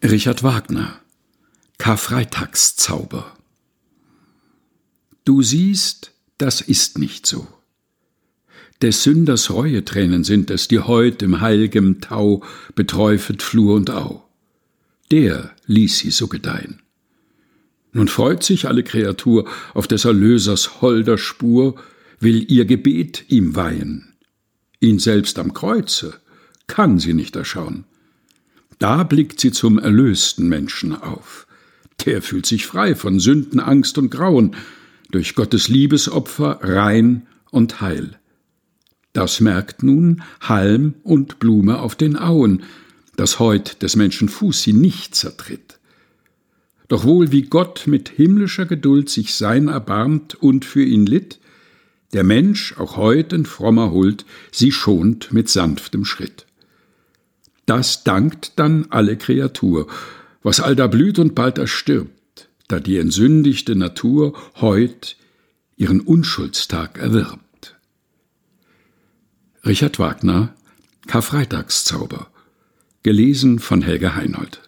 Richard Wagner Karfreitagszauber Du siehst, das ist nicht so. Des Sünders Reuetränen sind es, die heut im heilgem Tau beträufet Flur und Au. Der ließ sie so gedeihen. Nun freut sich alle Kreatur auf des Erlösers holder Spur, will ihr Gebet ihm weihen. Ihn selbst am Kreuze kann sie nicht erschauen. Da blickt sie zum erlösten Menschen auf. Der fühlt sich frei von Sünden, Angst und Grauen, durch Gottes Liebesopfer rein und heil. Das merkt nun Halm und Blume auf den Auen, dass heut des Menschen Fuß sie nicht zertritt. Doch wohl wie Gott mit himmlischer Geduld sich sein erbarmt und für ihn litt, der Mensch auch heut in frommer Huld sie schont mit sanftem Schritt. Das dankt dann alle Kreatur, was all da blüht und bald erstirbt, da die entsündigte Natur heut ihren Unschuldstag erwirbt. Richard Wagner Karfreitagszauber gelesen von Helga Heinold